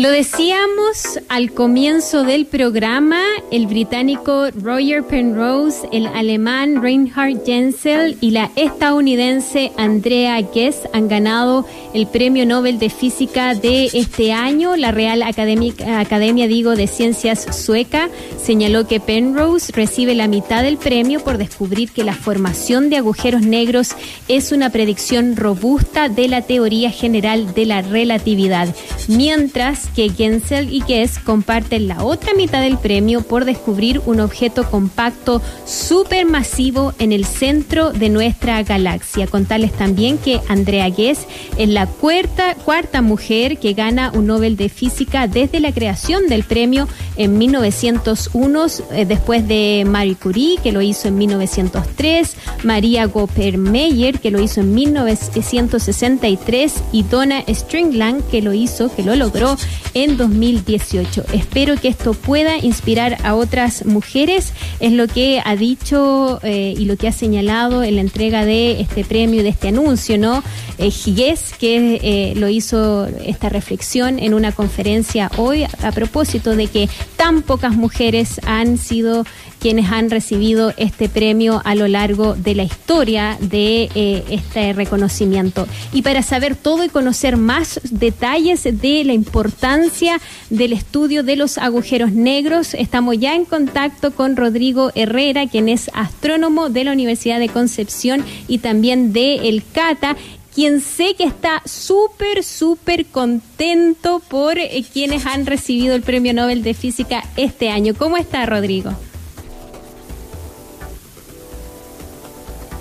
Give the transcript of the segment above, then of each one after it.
Lo decíamos al comienzo del programa, el británico Roger Penrose, el alemán Reinhard Jensel y la estadounidense Andrea Ghez han ganado el Premio Nobel de Física de este año. La Real Academia, Academia digo, de Ciencias Sueca señaló que Penrose recibe la mitad del premio por descubrir que la formación de agujeros negros es una predicción robusta de la teoría general de la relatividad, mientras que Gensel y Guess comparten la otra mitad del premio por descubrir un objeto compacto supermasivo en el centro de nuestra galaxia. Contarles también que Andrea Guess es la cuarta, cuarta mujer que gana un Nobel de Física desde la creación del premio en 1901, eh, después de Marie Curie, que lo hizo en 1903, María Gopper-Meyer, que lo hizo en 1963, y Donna Stringland, que lo hizo, que lo logró en 2018. Espero que esto pueda inspirar a otras mujeres, es lo que ha dicho eh, y lo que ha señalado en la entrega de este premio, de este anuncio, ¿no? Eh, que eh, lo hizo esta reflexión en una conferencia hoy a propósito de que tan pocas mujeres han sido quienes han recibido este premio a lo largo de la historia de eh, este reconocimiento. Y para saber todo y conocer más detalles de la importancia del estudio de los agujeros negros, estamos ya en contacto con Rodrigo Herrera, quien es astrónomo de la Universidad de Concepción y también de El Cata quien sé que está súper, súper contento por eh, quienes han recibido el Premio Nobel de Física este año. ¿Cómo está, Rodrigo?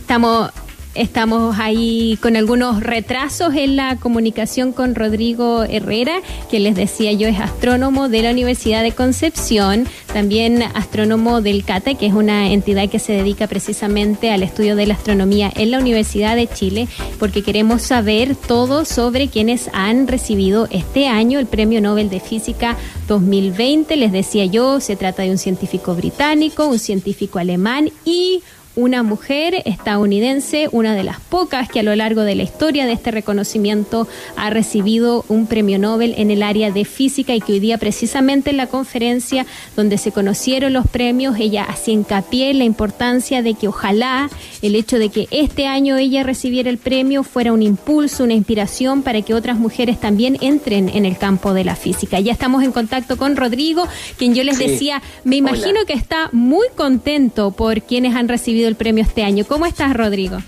Estamos Estamos ahí con algunos retrasos en la comunicación con Rodrigo Herrera, que les decía yo es astrónomo de la Universidad de Concepción, también astrónomo del CATA, que es una entidad que se dedica precisamente al estudio de la astronomía en la Universidad de Chile, porque queremos saber todo sobre quienes han recibido este año el Premio Nobel de Física 2020. Les decía yo, se trata de un científico británico, un científico alemán y una mujer estadounidense, una de las pocas que a lo largo de la historia de este reconocimiento ha recibido un premio Nobel en el área de física y que hoy día precisamente en la conferencia donde se conocieron los premios, ella hacía hincapié en la importancia de que ojalá el hecho de que este año ella recibiera el premio fuera un impulso, una inspiración para que otras mujeres también entren en el campo de la física. Ya estamos en contacto con Rodrigo, quien yo les decía, me imagino que está muy contento por quienes han recibido el premio este año. ¿Cómo estás, Rodrigo?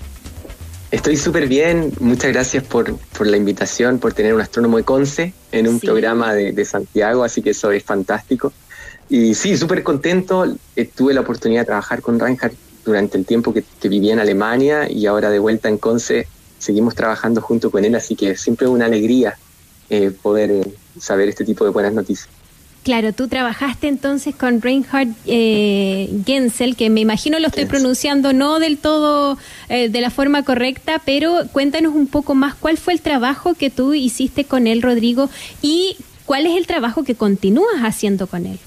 Estoy súper bien, muchas gracias por, la invitación, por tener un astrónomo de Conce en un programa de, Santiago, así que eso es fantástico. Y sí, súper contento, tuve la oportunidad de trabajar con Reinhardt durante el tiempo que, que vivía en Alemania y ahora de vuelta en Conce seguimos trabajando junto con él, así que siempre es una alegría eh, poder eh, saber este tipo de buenas noticias. Claro, tú trabajaste entonces con Reinhard eh, Gensel, que me imagino lo estoy pronunciando no del todo eh, de la forma correcta, pero cuéntanos un poco más cuál fue el trabajo que tú hiciste con él, Rodrigo, y cuál es el trabajo que continúas haciendo con él.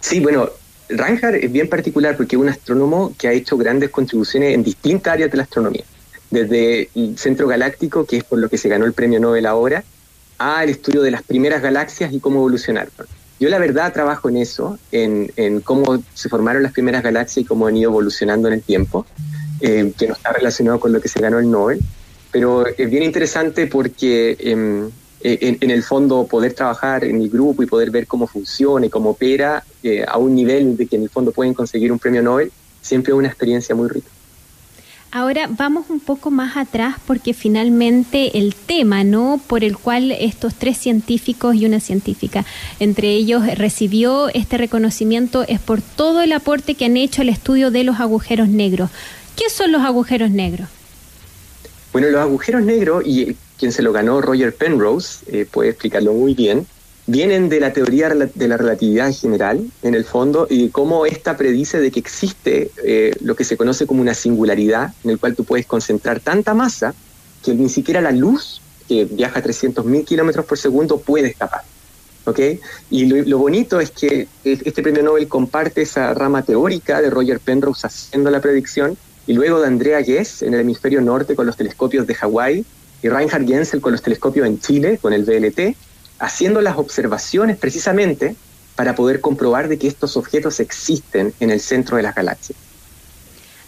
Sí, bueno, Reinhard es bien particular porque es un astrónomo que ha hecho grandes contribuciones en distintas áreas de la astronomía, desde el centro galáctico, que es por lo que se ganó el premio Nobel ahora, al estudio de las primeras galaxias y cómo evolucionaron. Yo la verdad trabajo en eso, en, cómo se formaron las primeras galaxias y cómo han ido evolucionando en el tiempo, eh, que no está relacionado con lo que se ganó el Nobel, pero es bien interesante porque em, en, el fondo poder trabajar en el grupo y poder ver cómo funciona y cómo opera eh, a un nivel de que en el fondo pueden conseguir un premio Nobel, siempre es una experiencia muy rica. Ahora vamos un poco más atrás porque finalmente el tema, ¿no? Por el cual estos tres científicos y una científica, entre ellos recibió este reconocimiento es por todo el aporte que han hecho al estudio de los agujeros negros. ¿Qué son los agujeros negros? Bueno, los agujeros negros, y quien se lo ganó, Roger Penrose, eh, puede explicarlo muy bien, vienen de la teoría de la relatividad general, en el fondo, y cómo esta predice de que existe eh, lo que se conoce como una singularidad, en el cual tú puedes concentrar tanta masa que ni siquiera la luz, que viaja a 300.000 kilómetros por segundo, puede escapar. ¿Okay? Y lo, bonito es que este premio Nobel comparte esa rama teórica de Roger Penrose haciendo la predicción, y luego de Andrea Ghez en el hemisferio norte con los telescopios de Hawái, y Reinhard Genzel con los telescopios en Chile, con el VLT, haciendo las observaciones precisamente para poder comprobar de que estos objetos existen en el centro de las galaxias.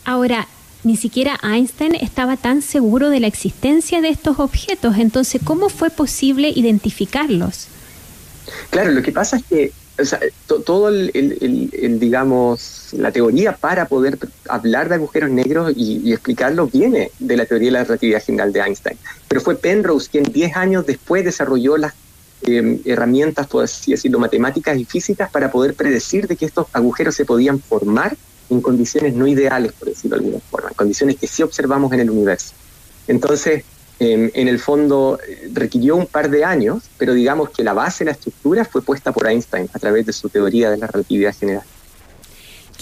Ahora, ni siquiera Einstein estaba tan seguro de la existencia de estos objetos, entonces, ¿cómo fue posible identificarlos? Claro, lo que pasa es que todo el, digamos, la teoría para poder hablar de agujeros negros y, explicarlo viene de la teoría de la relatividad general de Einstein. Pero fue Penrose quien 10 años después desarrolló las em, herramientas, por así decirlo, matemáticas y físicas para poder predecir de que estos agujeros se podían formar en condiciones no ideales, por decirlo de alguna forma, en condiciones que sí observamos en el universo. Entonces, en el fondo eh, requirió un par de años, pero digamos que la base, la estructura fue puesta por Einstein a través de su teoría de la relatividad general.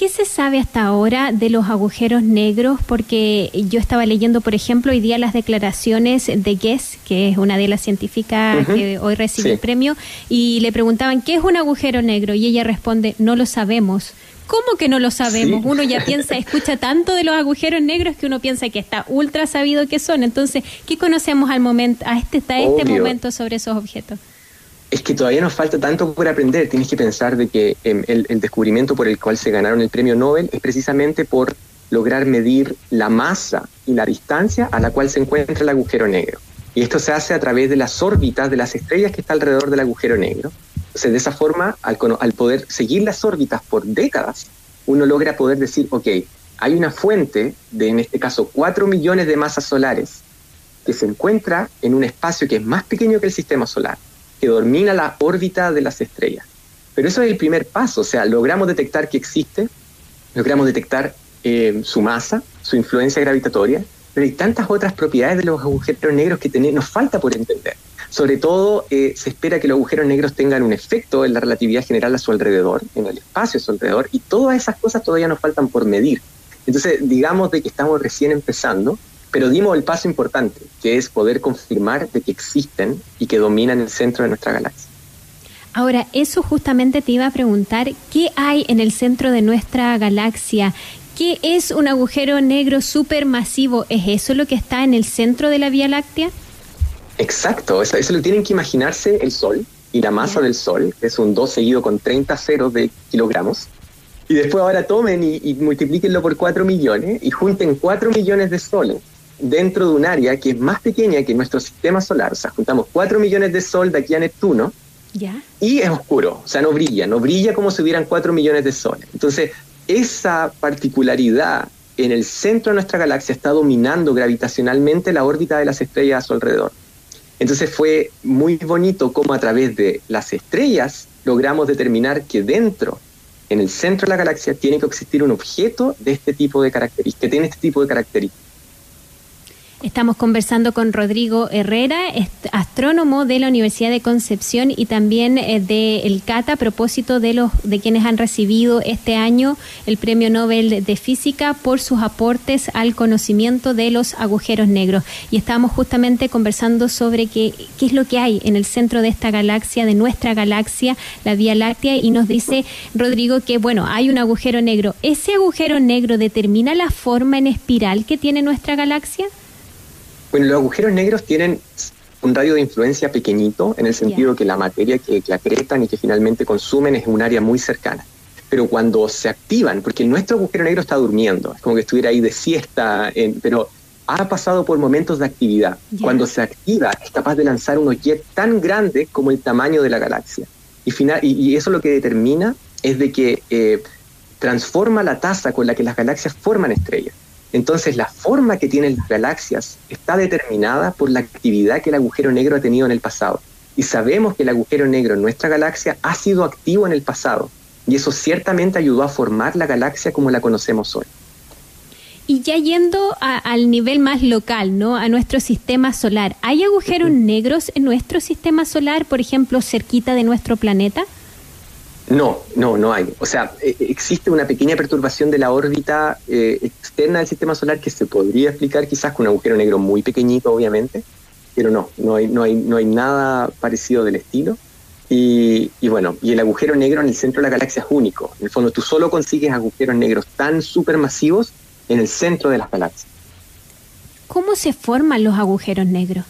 ¿Qué se sabe hasta ahora de los agujeros negros? Porque yo estaba leyendo, por ejemplo, hoy día las declaraciones de Guess, que es una de las científicas que hoy recibe el premio, y le preguntaban, ¿qué es un agujero negro? Y ella responde, no lo sabemos. ¿Cómo que no lo sabemos? Uno ya piensa, escucha tanto de los agujeros negros que uno piensa que está ultra sabido que son. Entonces, ¿qué conocemos al momento, a este, hasta este momento sobre esos objetos? Es que todavía nos falta tanto por aprender. Tienes que pensar de que em, el, descubrimiento por el cual se ganaron el premio Nobel es precisamente por lograr medir la masa y la distancia a la cual se encuentra el agujero negro. Y esto se hace a través de las órbitas de las estrellas que está alrededor del agujero negro. Entonces, de esa forma, al, al poder seguir las órbitas por décadas, uno logra poder decir, ok, hay una fuente de, en este caso, 4 millones de masas solares que se encuentra en un espacio que es más pequeño que el sistema solar, que domina la órbita de las estrellas. Pero eso es el primer paso, o sea, logramos detectar que existe, logramos detectar eh, su masa, su influencia gravitatoria, pero hay tantas otras propiedades de los agujeros negros que nos falta por entender. Sobre todo, eh, se espera que los agujeros negros tengan un efecto en la relatividad general a su alrededor, en el espacio a su alrededor, y todas esas cosas todavía nos faltan por medir. Entonces, digamos de que estamos recién empezando, pero dimos el paso importante, que es poder confirmar de que existen y que dominan el centro de nuestra galaxia. Ahora, eso justamente te iba a preguntar, ¿qué hay en el centro de nuestra galaxia? ¿Qué es un agujero negro supermasivo? ¿Es eso lo que está en el centro de la Vía Láctea? Exacto, eso, lo tienen que imaginarse el Sol y la masa del Sol, que es un 2 seguido con 30 ceros de kilogramos. Y después ahora tomen y, y multiplíquenlo por 4 millones y junten 4 millones de soles dentro de un área que es más pequeña que nuestro sistema solar. O sea, juntamos 4 millones de sol de aquí a Neptuno y es oscuro, o sea, no brilla, no brilla como si hubieran 4 millones de soles. Entonces, esa particularidad en el centro de nuestra galaxia está dominando gravitacionalmente la órbita de las estrellas a su alrededor. Entonces fue muy bonito cómo a través de las estrellas logramos determinar que dentro, en el centro de la galaxia, tiene que existir un objeto de este tipo de características, que tiene este tipo de características. Estamos conversando con Rodrigo Herrera, astrónomo de la Universidad de Concepción y también eh, del CATA a propósito de los de quienes han recibido este año el Premio Nobel de Física por sus aportes al conocimiento de los agujeros negros. Y estamos justamente conversando sobre qué, qué es lo que hay en el centro de esta galaxia, de nuestra galaxia, la Vía Láctea, y nos dice Rodrigo que bueno, hay un agujero negro. ¿Ese agujero negro determina la forma en espiral que tiene nuestra galaxia? Bueno, los agujeros negros tienen un radio de influencia pequeñito, en el sentido que la materia que, que acretan y que finalmente consumen es un área muy cercana. Pero cuando se activan, porque nuestro agujero negro está durmiendo, es como que estuviera ahí de siesta, pero ha pasado por momentos de actividad. Cuando se activa, es capaz de lanzar un objeto tan grande como el tamaño de la galaxia. Y, final, y, eso lo que determina es de que eh, transforma la tasa con la que las galaxias forman estrellas. Entonces la forma que tienen las galaxias está determinada por la actividad que el agujero negro ha tenido en el pasado. Y sabemos que el agujero negro en nuestra galaxia ha sido activo en el pasado. Y eso ciertamente ayudó a formar la galaxia como la conocemos hoy. Y ya yendo al nivel más local, ¿no? A nuestro sistema solar, ¿hay agujeros negros en nuestro sistema solar, por ejemplo, cerquita de nuestro planeta? No, no, no hay. O sea, e, e, existe una pequeña perturbación de la órbita eh, externa del sistema solar que se podría explicar quizás con un agujero negro muy pequeñito, obviamente, pero no, no hay, no hay, no hay nada parecido del estilo. Y, y, bueno, y el agujero negro en el centro de la galaxia es único. En el fondo, tú solo consigues agujeros negros tan supermasivos en el centro de las galaxias. ¿Cómo se forman los agujeros negros?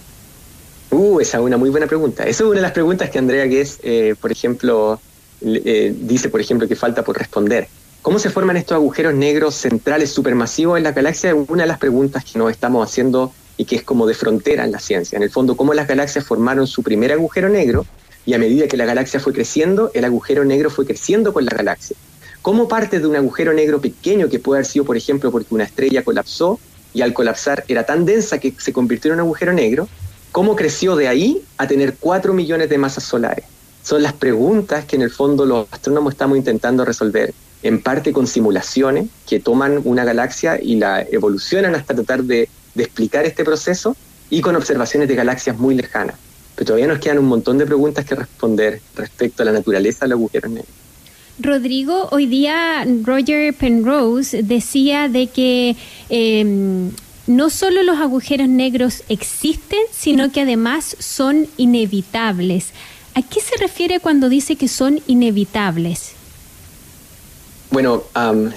Uh, esa es una muy buena pregunta. Esa es una de las preguntas que Andrea Guess, eh, por ejemplo, eh, dice, por ejemplo, que falta por responder. ¿Cómo se forman estos agujeros negros centrales supermasivos en la galaxia? Es una de las preguntas que nos estamos haciendo y que es como de frontera en la ciencia. En el fondo, cómo las galaxias formaron su primer agujero negro y a medida que la galaxia fue creciendo, el agujero negro fue creciendo con la galaxia. ¿Cómo parte de un agujero negro pequeño que puede haber sido, por ejemplo, porque una estrella colapsó y al colapsar era tan densa que se convirtió en un agujero negro? ¿Cómo creció de ahí a tener 4 millones de masas solares? Son las preguntas que en el fondo los astrónomos estamos intentando resolver, en parte con simulaciones que toman una galaxia y la evolucionan hasta tratar de, explicar este proceso y con observaciones de galaxias muy lejanas. Pero todavía nos quedan un montón de preguntas que responder respecto a la naturaleza del agujero negro. Rodrigo, hoy día Roger Penrose decía de que em, no solo los agujeros negros existen, sino que además son inevitables. ¿A qué se refiere cuando dice que son inevitables? Bueno,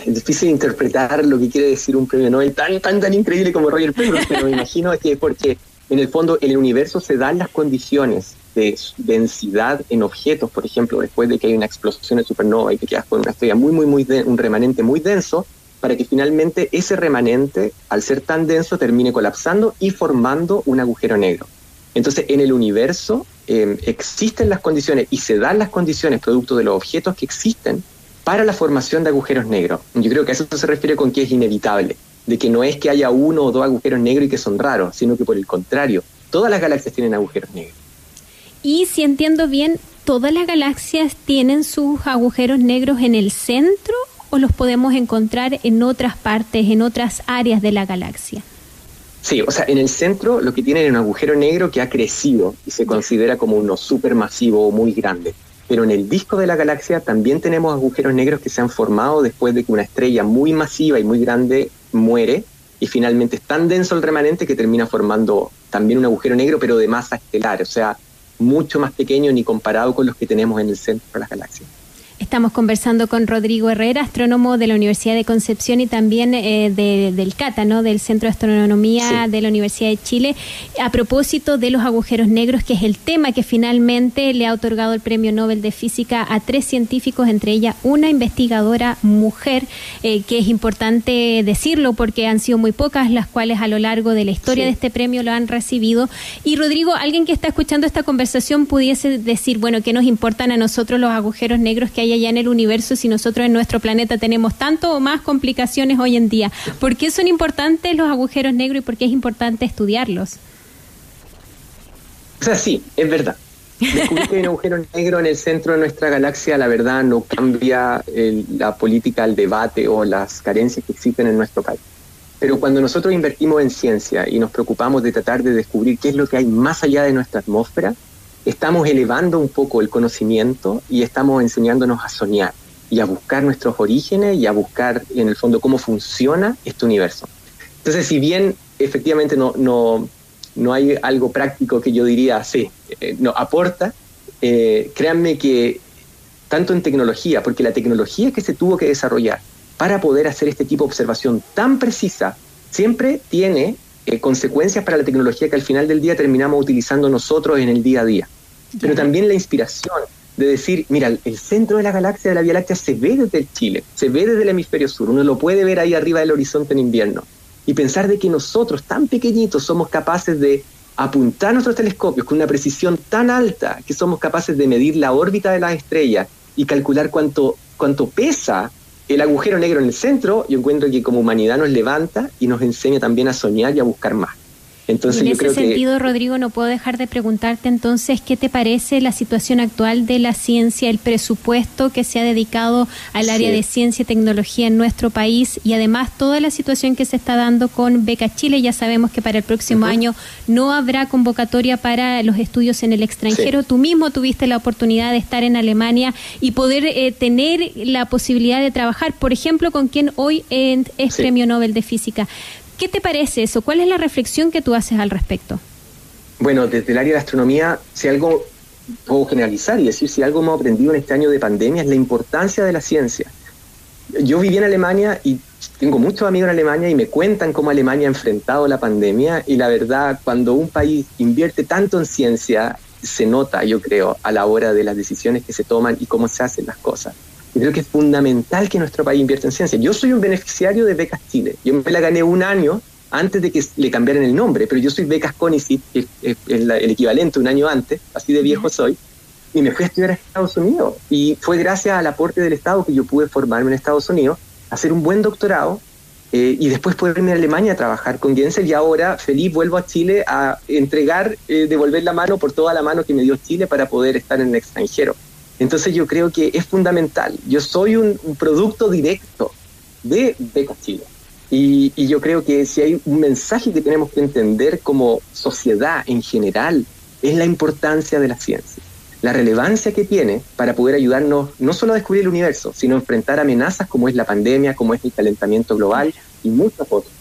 es difícil interpretar lo que quiere decir un premio Nobel tan, tan, tan increíble como Roger Penrose, pero me imagino que es porque en el fondo el universo se dan las condiciones de densidad en objetos, por ejemplo, después de que hay una explosión de supernova y que quedas con una estrella muy, muy, muy, un remanente muy denso, para que finalmente ese remanente, al ser tan denso, termine colapsando y formando un agujero negro. Entonces, en el universo em, existen las condiciones y se dan las condiciones producto de los objetos que existen para la formación de agujeros negros. Yo creo que a eso se refiere con que es inevitable, de que no es que haya uno o dos agujeros negros y que son raros, sino que por el contrario, todas las galaxias tienen agujeros negros. Y si entiendo bien, ¿todas las galaxias tienen sus agujeros negros en el centro o los podemos encontrar en otras partes, en otras áreas de la galaxia? Sí, o sea, en el centro lo que tienen es un agujero negro que ha crecido y se considera como uno supermasivo o muy grande. Pero en el disco de la galaxia también tenemos agujeros negros que se han formado después de que una estrella muy masiva y muy grande muere y finalmente es tan denso el remanente que termina formando también un agujero negro, pero de masa estelar, o sea, mucho más pequeño ni comparado con los que tenemos en el centro de las galaxias. Estamos conversando con Rodrigo Herrera, astrónomo de la Universidad de Concepción y también eh, del CATA, ¿no? del Centro de Astronomía de la Universidad de Chile, a propósito de los agujeros negros, que es el tema que finalmente le ha otorgado el Premio Nobel de Física a tres científicos, entre ellas una investigadora mujer, eh, que es importante decirlo porque han sido muy pocas las cuales a lo largo de la historia de este premio lo han recibido. Y Rodrigo, alguien que está escuchando esta conversación pudiese decir, bueno, ¿qué nos importan a nosotros los agujeros negros que hay allá en el universo si nosotros en nuestro planeta tenemos tanto o más complicaciones hoy en día? ¿Por qué son importantes los agujeros negros y por qué es importante estudiarlos? O sea, sí, es verdad. Descubrir que hay un agujero negro en el centro de nuestra galaxia, la verdad, no cambia la política, el debate o las carencias que existen en nuestro país. Pero cuando nosotros invertimos en ciencia y nos preocupamos de tratar de descubrir qué es lo que hay más allá de nuestra atmósfera, estamos elevando un poco el conocimiento y estamos enseñándonos a soñar y a buscar nuestros orígenes y a buscar en el fondo cómo funciona este universo. Entonces, si bien efectivamente no, no, no hay algo práctico que yo diría, sí, eh, no aporta, eh, créanme que tanto en tecnología, porque la tecnología que se tuvo que desarrollar para poder hacer este tipo de observación tan precisa, siempre tiene eh, consecuencias para la tecnología que al final del día terminamos utilizando nosotros en el día a día pero también la inspiración de decir, mira, el centro de la galaxia de la Vía Láctea se ve desde el Chile, se ve desde el hemisferio sur, uno lo puede ver ahí arriba del horizonte en invierno. Y pensar de que nosotros, tan pequeñitos, somos capaces de apuntar nuestros telescopios con una precisión tan alta que somos capaces de medir la órbita de las estrellas y calcular cuánto, cuánto pesa el agujero negro en el centro, yo encuentro que como humanidad nos levanta y nos enseña también a soñar y a buscar más en ese sentido, Rodrigo, no puedo dejar de preguntarte entonces qué te parece la situación actual de la ciencia, el presupuesto que se ha dedicado al área de ciencia y tecnología en nuestro país y además toda la situación que se está dando con Beca Chile. Ya sabemos que para el próximo año no habrá convocatoria para los estudios en el extranjero. Tú mismo tuviste la oportunidad de estar en Alemania y poder eh, tener la posibilidad de trabajar, por ejemplo, con quien hoy es Premio Nobel de Física. ¿Qué te parece eso? ¿Cuál es la reflexión que tú haces al respecto? Bueno, desde el área de astronomía, si algo puedo generalizar y decir si algo hemos aprendido en este año de pandemia es la importancia de la ciencia. Yo viví en Alemania y tengo muchos amigos en Alemania y me cuentan cómo Alemania ha enfrentado la pandemia y la verdad, cuando un país invierte tanto en ciencia, se nota, yo creo, a la hora de las decisiones que se toman y cómo se hacen las cosas. Y creo que es fundamental que nuestro país invierta en ciencia. Yo soy un beneficiario de Becas Chile. Yo me la gané un año antes de que le cambiaran el nombre, pero yo soy Becas CONICIT, que es el equivalente un año antes, así de viejo soy, y me fui a estudiar a Estados Unidos. Y fue gracias al aporte del Estado que yo pude formarme en Estados Unidos, hacer un buen doctorado eh, y después poder irme a Alemania a trabajar con Gensel y ahora feliz vuelvo a Chile a entregar, eh, devolver la mano por toda la mano que me dio Chile para poder estar en el extranjero. Entonces yo creo que es fundamental. Yo soy un, producto directo de Becas Chile. Y, y, yo creo que si hay un mensaje que tenemos que entender como sociedad en general, es la importancia de la ciencia la relevancia que tiene para poder ayudarnos no solo a descubrir el universo, sino a enfrentar amenazas como es la pandemia, como es el calentamiento global y muchas otras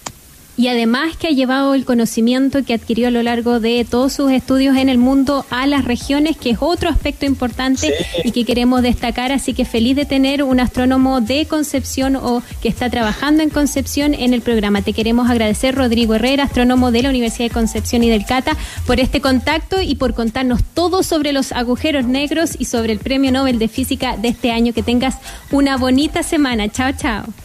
y además que ha llevado el conocimiento que adquirió a lo largo de todos sus estudios en el mundo a las regiones, que es otro aspecto importante y que queremos destacar. Así que feliz de tener un astrónomo de Concepción o que está trabajando en Concepción en el programa. Te queremos agradecer, Rodrigo Herrera, astrónomo de la Universidad de Concepción y del Cata, por este contacto y por contarnos todo sobre los agujeros negros y sobre el Premio Nobel de Física de este año. Que tengas una bonita semana. Chao, chao.